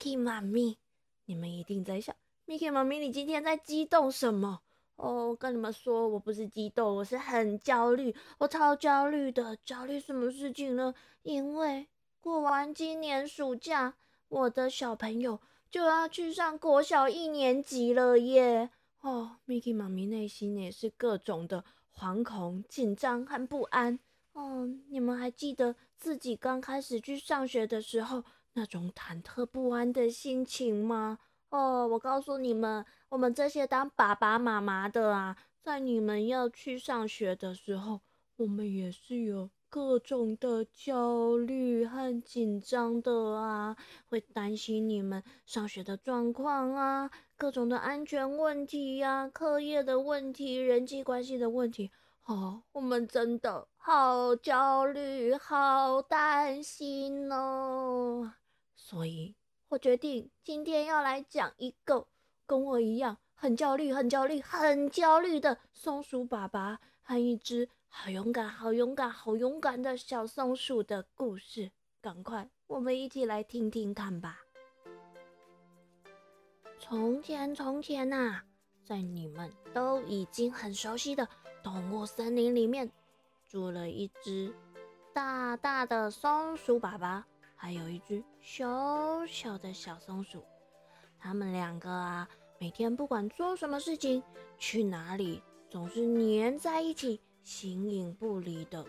Mickey 妈咪。你们一定在想，Mickey 妈咪，你今天在激动什么？哦，跟你们说，我不是激动，我是很焦虑，我超焦虑的。焦虑什么事情呢？因为过完今年暑假，我的小朋友就要去上国小一年级了耶。哦，Mickey 妈咪内心也是各种的惶恐、紧张和不安。哦，你们还记得自己刚开始去上学的时候那种忐忑不安的心情吗？哦，我告诉你们，我们这些当爸爸妈妈的啊，在你们要去上学的时候，我们也是有各种的焦虑和紧张的啊，会担心你们上学的状况啊，各种的安全问题呀，课业的问题，人际关系的问题。哦，我们真的好焦虑，好担心哦。所以我决定今天要来讲一个跟我一样很焦虑、很焦虑、很焦虑的松鼠爸爸和一只好勇敢、好勇敢、好勇敢的小松鼠的故事。赶快，我们一起来听听看吧。从前，从前呐，在你们都已经很熟悉的。动物森林里面住了一只大大的松鼠爸爸，还有一只小小的小松鼠。他们两个啊，每天不管做什么事情，去哪里，总是黏在一起，形影不离的。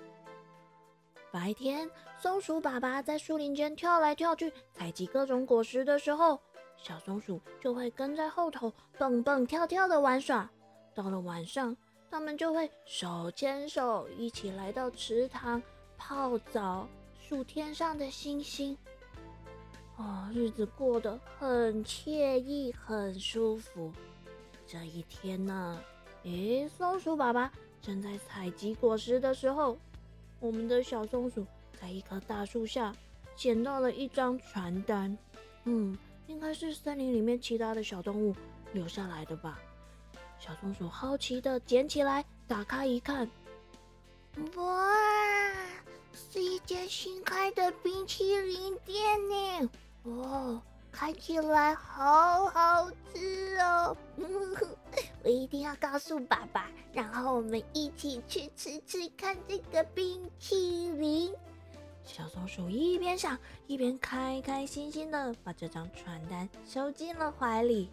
白天，松鼠爸爸在树林间跳来跳去，采集各种果实的时候，小松鼠就会跟在后头蹦蹦跳跳的玩耍。到了晚上，他们就会手牵手一起来到池塘泡澡，数天上的星星。哦，日子过得很惬意，很舒服。这一天呢，诶，松鼠爸爸正在采集果实的时候，我们的小松鼠在一棵大树下捡到了一张传单。嗯，应该是森林里面其他的小动物留下来的吧。小松鼠好奇的捡起来，打开一看，哇，是一间新开的冰淇淋店呢！哇，看起来好好吃哦！我一定要告诉爸爸，然后我们一起去吃吃看这个冰淇淋。小松鼠一边想，一边开开心心的把这张传单收进了怀里。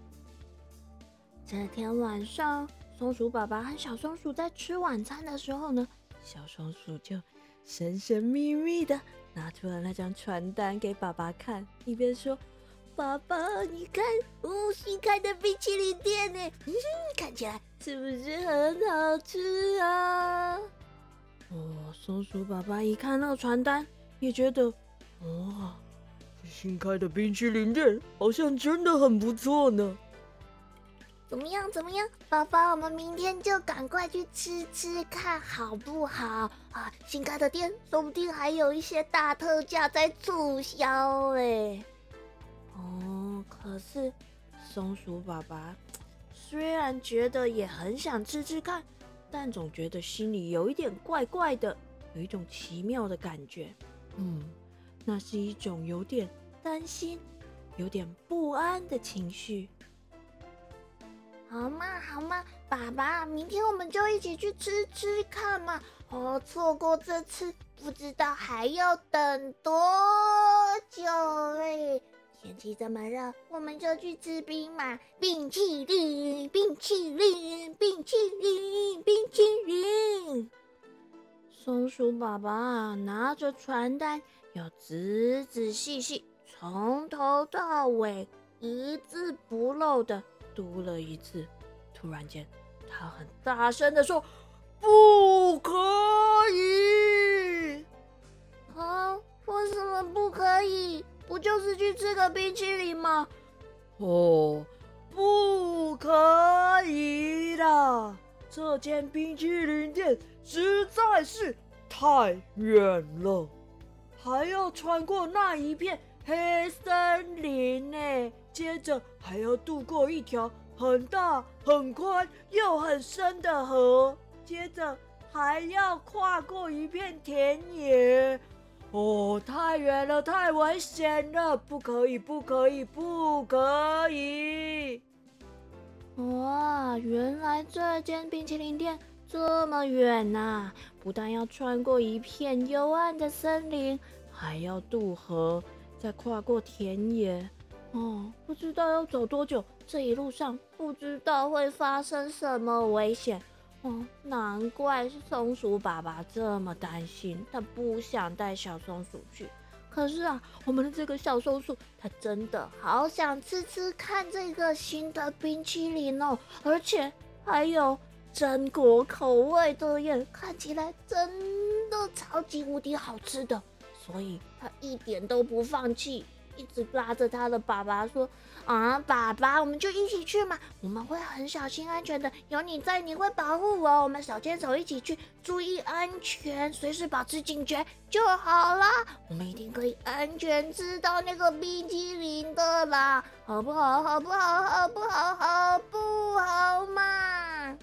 这天晚上，松鼠爸爸和小松鼠在吃晚餐的时候呢，小松鼠就神神秘秘的拿出了那张传单给爸爸看，一边说：“爸爸，你看，哦，新开的冰淇淋店呢，看起来是不是很好吃啊？”哦，松鼠爸爸一看到传单，也觉得，哇，新开的冰淇淋店好像真的很不错呢。怎么样？怎么样，宝宝？我们明天就赶快去吃吃看，好不好？啊，新开的店说不定还有一些大特价在促销哎。哦，可是松鼠爸爸虽然觉得也很想吃吃看，但总觉得心里有一点怪怪的，有一种奇妙的感觉。嗯，那是一种有点担心、有点不安的情绪。好嘛好嘛，爸爸，明天我们就一起去吃吃看嘛！哦，错过这次，不知道还要等多久嘞。天气这么热，我们就去吃冰嘛！冰淇淋，冰淇淋，冰淇淋，冰淇淋。松鼠爸爸拿着传单，要仔仔细细，从头到尾，一字不漏的。读了一次，突然间，他很大声的说：“不可以！啊，为什么不可以？不就是去吃个冰淇淋吗？哦，不可以啦！这间冰淇淋店实在是太远了，还要穿过那一片黑森林呢。”接着还要渡过一条很大、很宽又很深的河，接着还要跨过一片田野。哦，太远了，太危险了，不可以，不可以，不可以！哇，原来这间冰淇淋店这么远呐！不但要穿过一片幽暗的森林，还要渡河，再跨过田野。哦，不知道要走多久，这一路上不知道会发生什么危险。哦，难怪松鼠爸爸这么担心，他不想带小松鼠去。可是啊，我们的这个小松鼠，它真的好想吃吃看这个新的冰淇淋哦，而且还有榛果口味的耶，看起来真的超级无敌好吃的，所以它一点都不放弃。一直拉着他的爸爸说：“啊，爸爸，我们就一起去嘛！我们会很小心安全的，有你在，你会保护我。我们手牵手一起去，注意安全，随时保持警觉就好啦。我们一定可以安全吃到那个冰淇淋的啦，好不好？好不好？好不好？好不好嘛？”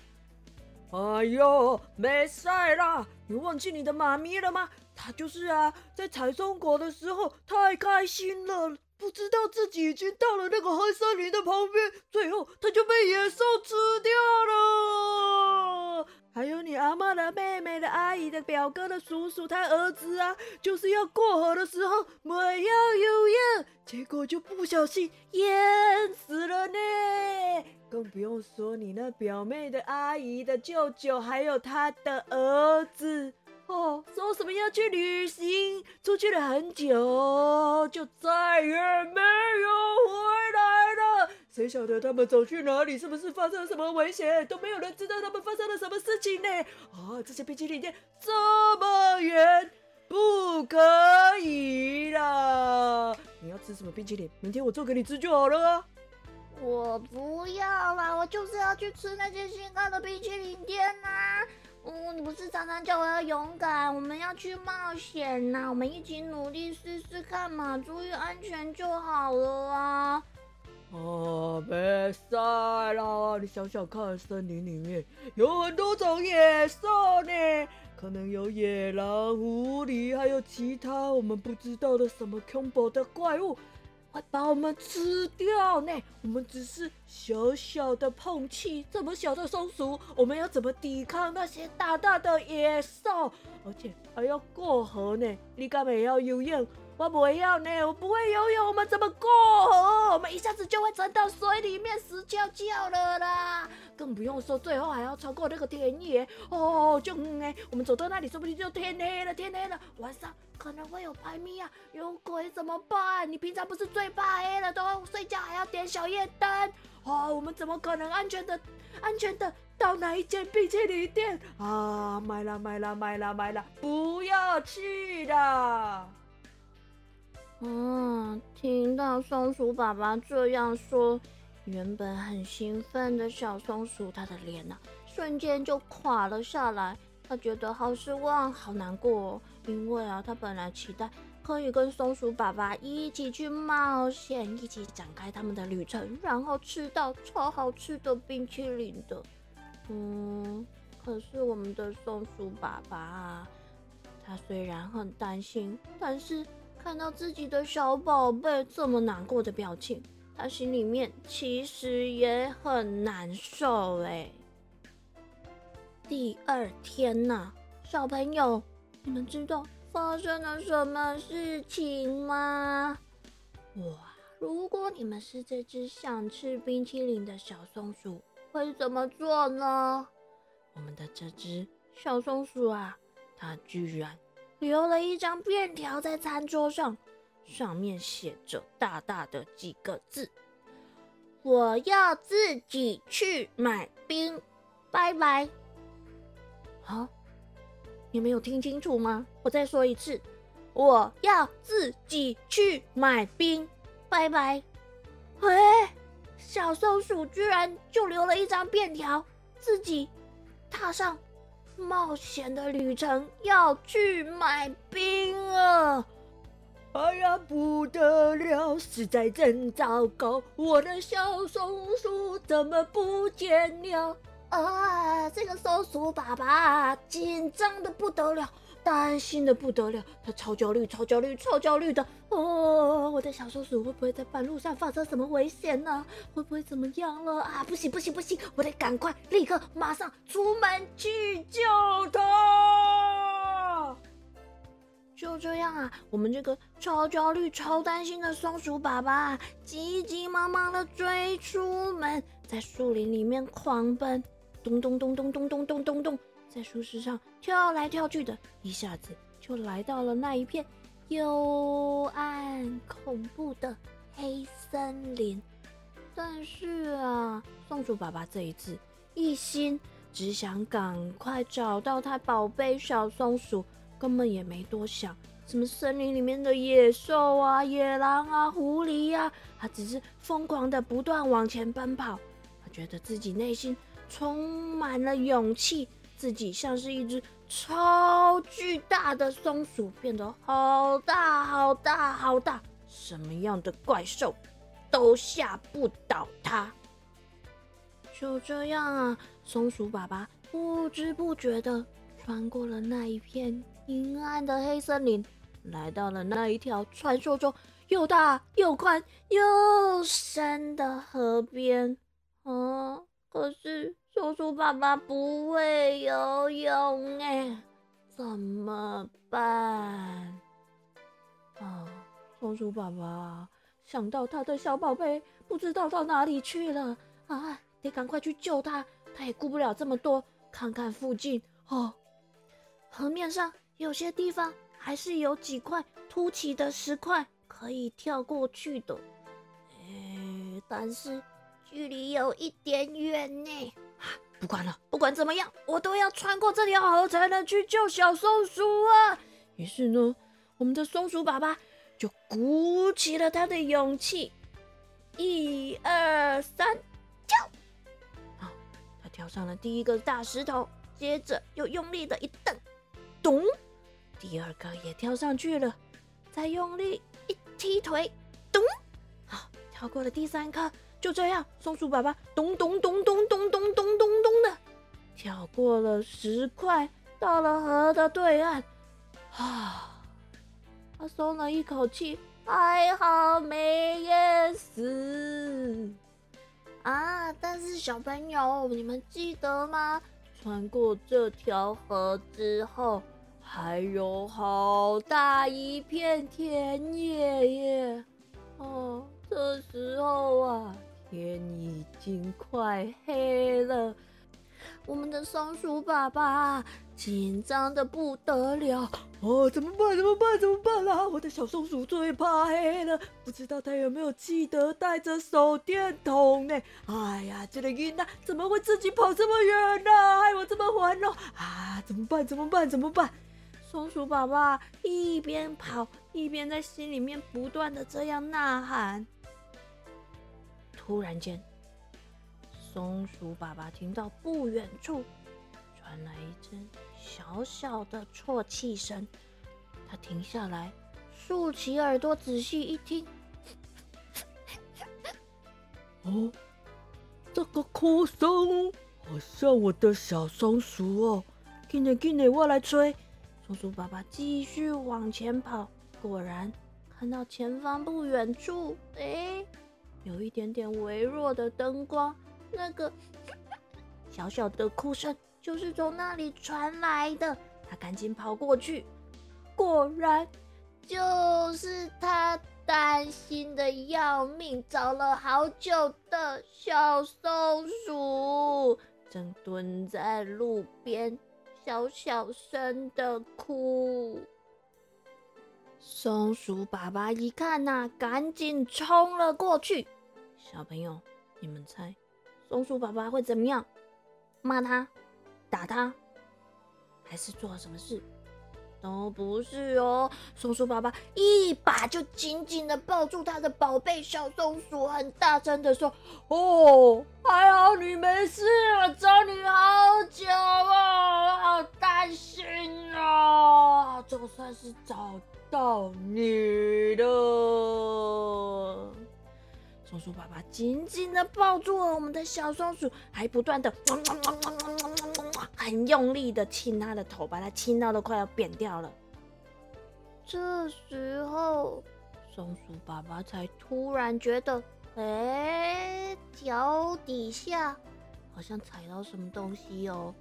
哎呦，没事啦！你忘记你的妈咪了吗？他就是啊，在采松果的时候太开心了，不知道自己已经到了那个黑森林的旁边，最后他就被野兽吃掉了。还有你阿妈的妹妹的阿姨的表哥的叔叔他儿子啊，就是要过河的时候没有游泳，结果就不小心淹死了呢。更不用说你那表妹的阿姨的舅舅，还有他的儿子哦，说什么要去旅行，出去了很久，就再也没有回来了。谁晓得他们走去哪里？是不是发生了什么危险？都没有人知道他们发生了什么事情呢？啊，这些冰淇淋店这么远，不可以啦！你要吃什么冰淇淋？明天我做给你吃就好了。我不要啦，我就是要去吃那些新开的冰淇淋店呐！嗯，你不是常常叫我要勇敢，我们要去冒险呐！我们一起努力试试看嘛，注意安全就好了啊！哦，没事啦，你想想看，森林里面有很多种野兽呢，可能有野狼、狐狸，还有其他我们不知道的什么恐怖的怪物。会把我们吃掉呢！我们只是小小的碰气，这么小的松鼠，我们要怎么抵抗那些大大的野兽？而且还要过河呢！你干嘛要游泳？我不要呢，我不会游泳，我们怎么过河？我们一下子就会沉到水里面死翘翘了啦！更不用说最后还要超过那个田野哦，就嗯哎，我们走到那里，说不定就天黑了，天黑了，晚上可能会有排咪啊，有鬼怎么办？你平常不是最怕黑了，都要睡觉还要点小夜灯哦，我们怎么可能安全的、安全的到哪一间冰淇淋店啊？买了，买了，买了，买了，不要去的。嗯，听到松鼠爸爸这样说，原本很兴奋的小松鼠，它的脸呐，瞬间就垮了下来。它觉得好失望，好难过，因为啊，它本来期待可以跟松鼠爸爸一起去冒险，一起展开他们的旅程，然后吃到超好吃的冰淇淋的。嗯，可是我们的松鼠爸爸啊，他虽然很担心，但是。看到自己的小宝贝这么难过的表情，他心里面其实也很难受哎。第二天呐，小朋友，你们知道发生了什么事情吗？哇，如果你们是这只想吃冰淇淋的小松鼠，会怎么做呢？我们的这只小松鼠啊，它居然。留了一张便条在餐桌上，上面写着大大的几个字：“我要自己去买冰，拜拜。”好，你没有听清楚吗？我再说一次：“我要自己去买冰，拜拜。”哎，小松鼠居然就留了一张便条，自己踏上。冒险的旅程要去买冰啊！哎呀，不得了，实在真糟糕！我的小松鼠怎么不见了？啊，这个松鼠爸爸紧张的不得了，担心的不得了，他超焦虑、超焦虑、超焦虑的。哦，我的小松鼠会不会在半路上发生什么危险呢？会不会怎么样了啊？不行不行不行，我得赶快、立刻、马上出门去救它！就这样啊，我们这个超焦虑、超担心的松鼠爸爸，急急忙忙的追出门，在树林里面狂奔，咚咚咚咚咚咚咚咚咚。在树枝上跳来跳去的，一下子就来到了那一片幽暗恐怖的黑森林。但是啊，松鼠爸爸这一次一心只想赶快找到他宝贝小松鼠，根本也没多想什么森林里面的野兽啊、野狼啊、狐狸呀，他只是疯狂的不断往前奔跑。他觉得自己内心充满了勇气。自己像是一只超巨大的松鼠，变得好大好大好大，什么样的怪兽都吓不倒它。就这样啊，松鼠爸爸不知不觉的穿过了那一片阴暗的黑森林，来到了那一条传说中又大又宽又深的河边。啊，可是。松鼠爸爸不会游泳哎，怎么办？啊，松鼠爸爸想到他的小宝贝不知道到哪里去了啊，得赶快去救他。他也顾不了这么多，看看附近哦，河面上有些地方还是有几块凸起的石块可以跳过去的，哎，但是距离有一点远呢。不管了，不管怎么样，我都要穿过这条河才能去救小松鼠啊！于是呢，我们的松鼠爸爸就鼓起了他的勇气，一二三，跳！好，他跳上了第一个大石头，接着又用力的一蹬，咚！第二个也跳上去了，再用力一踢腿，咚！好，跳过了第三颗。就这样，松鼠爸爸咚咚咚咚咚咚咚咚咚的跳过了石块，到了河的对岸。啊，他松了一口气，还好没淹死。啊，但是小朋友，你们记得吗？穿过这条河之后，还有好大一片田野耶。哦，这时候啊。天已经快黑了，我们的松鼠爸爸紧张的不得了。哦，怎么办？怎么办？怎么办啦？我的小松鼠最怕黑了，不知道它有没有记得带着手电筒呢？哎呀，这个晕呐，怎么会自己跑这么远呢？害我这么烦哦！啊，怎么办？怎么办？怎么办？松鼠爸爸一边跑一边在心里面不断的这样呐喊。突然间，松鼠爸爸听到不远处传来一阵小小的啜泣声。他停下来，竖起耳朵仔细一听。哦，这个哭声好像我的小松鼠哦！给你，给你，我来吹。松鼠爸爸继续往前跑，果然看到前方不远处，哎。有一点点微弱的灯光，那个小小的哭声就是从那里传来的。他赶紧跑过去，果然就是他担心的要命、找了好久的小松鼠，正蹲在路边，小小声的哭。松鼠爸爸一看呐，赶紧冲了过去。小朋友，你们猜，松鼠爸爸会怎么样？骂他、打他，还是做了什么事？都不是哦。松鼠爸爸一把就紧紧的抱住他的宝贝小松鼠，很大声的说：“哦，还好你没事，我找你好久了，好担心啊！总算是找到你了。”松鼠爸爸紧紧的抱住了我们的小松鼠，还不断的，很用力的亲他的头，把他亲到都快要扁掉了。这时候，松鼠爸爸才突然觉得，哎，脚底下好像踩到什么东西哦。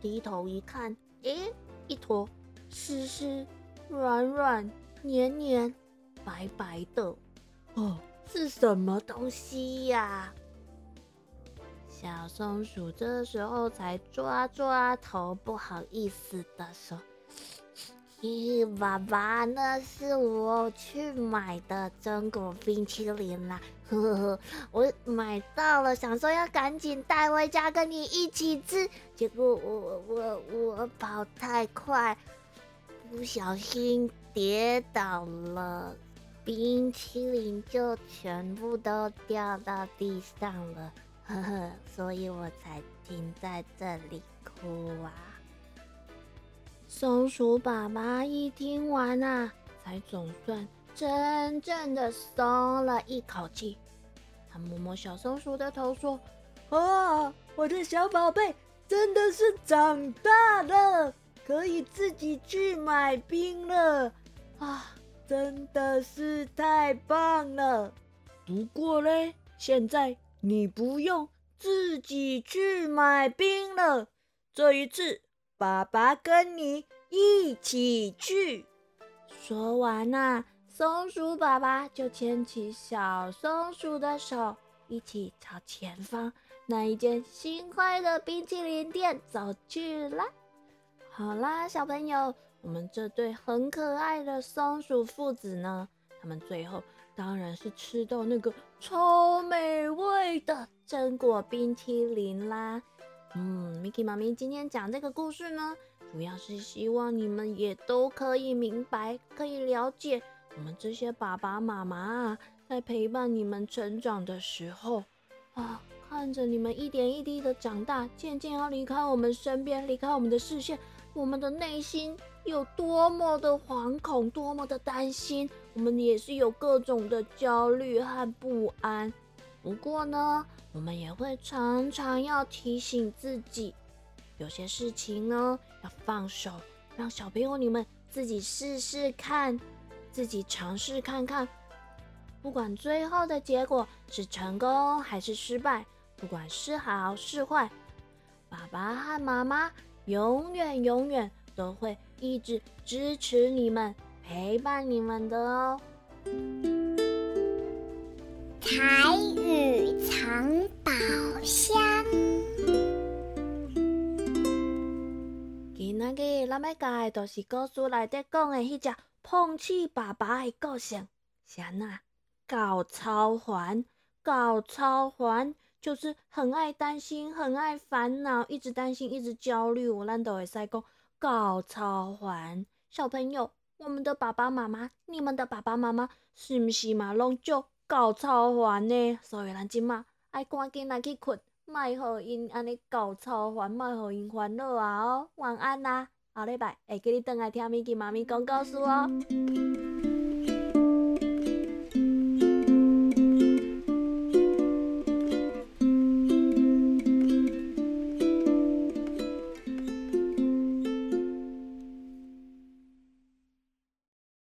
低头一看，哎，一坨湿湿、软软、黏黏、白白的，哦，是什么东西呀？小松鼠这时候才抓抓头，不好意思的说。咦，爸爸，那是我去买的榛果冰淇淋啦，呵呵，我买到了，想说要赶紧带回家跟你一起吃，结果我我我跑太快，不小心跌倒了，冰淇淋就全部都掉到地上了，呵呵，所以我才停在这里哭啊。松鼠爸爸一听完啊，才总算真正的松了一口气。他摸摸小松鼠的头，说：“啊，我的小宝贝真的是长大了，可以自己去买冰了啊！真的是太棒了。不过嘞，现在你不用自己去买冰了，这一次。”爸爸跟你一起去。说完呐，松鼠爸爸就牵起小松鼠的手，一起朝前方那一间新开的冰淇淋店走去了。好啦，小朋友，我们这对很可爱的松鼠父子呢，他们最后当然是吃到那个超美味的榛果冰淇淋啦。嗯，Miki 妈咪今天讲这个故事呢，主要是希望你们也都可以明白，可以了解我们这些爸爸妈妈啊，在陪伴你们成长的时候啊，看着你们一点一滴的长大，渐渐要离开我们身边，离开我们的视线，我们的内心有多么的惶恐，多么的担心，我们也是有各种的焦虑和不安。不过呢，我们也会常常要提醒自己，有些事情呢要放手，让小朋友你们自己试试看，自己尝试看看。不管最后的结果是成功还是失败，不管是好是坏，爸爸和妈妈永远永远都会一直支持你们，陪伴你们的哦。彩雨藏宝箱。今仔日咱要教的，就是故事内底讲的迄只碰瓷爸爸的个性。是安怎？搞超环，搞超环，就是很爱担心，很爱烦恼，一直担心，一直焦虑。我咱都会使讲搞超烦。小朋友，我们的爸爸妈妈，你们的爸爸妈妈，是毋是嘛？拢就。搞超烦呢，所以咱即马爱赶紧来去困，莫互因安尼搞超烦，莫互因烦恼啊哦，晚安啦，下礼拜会记你倒来听咪吉妈咪讲故事哦。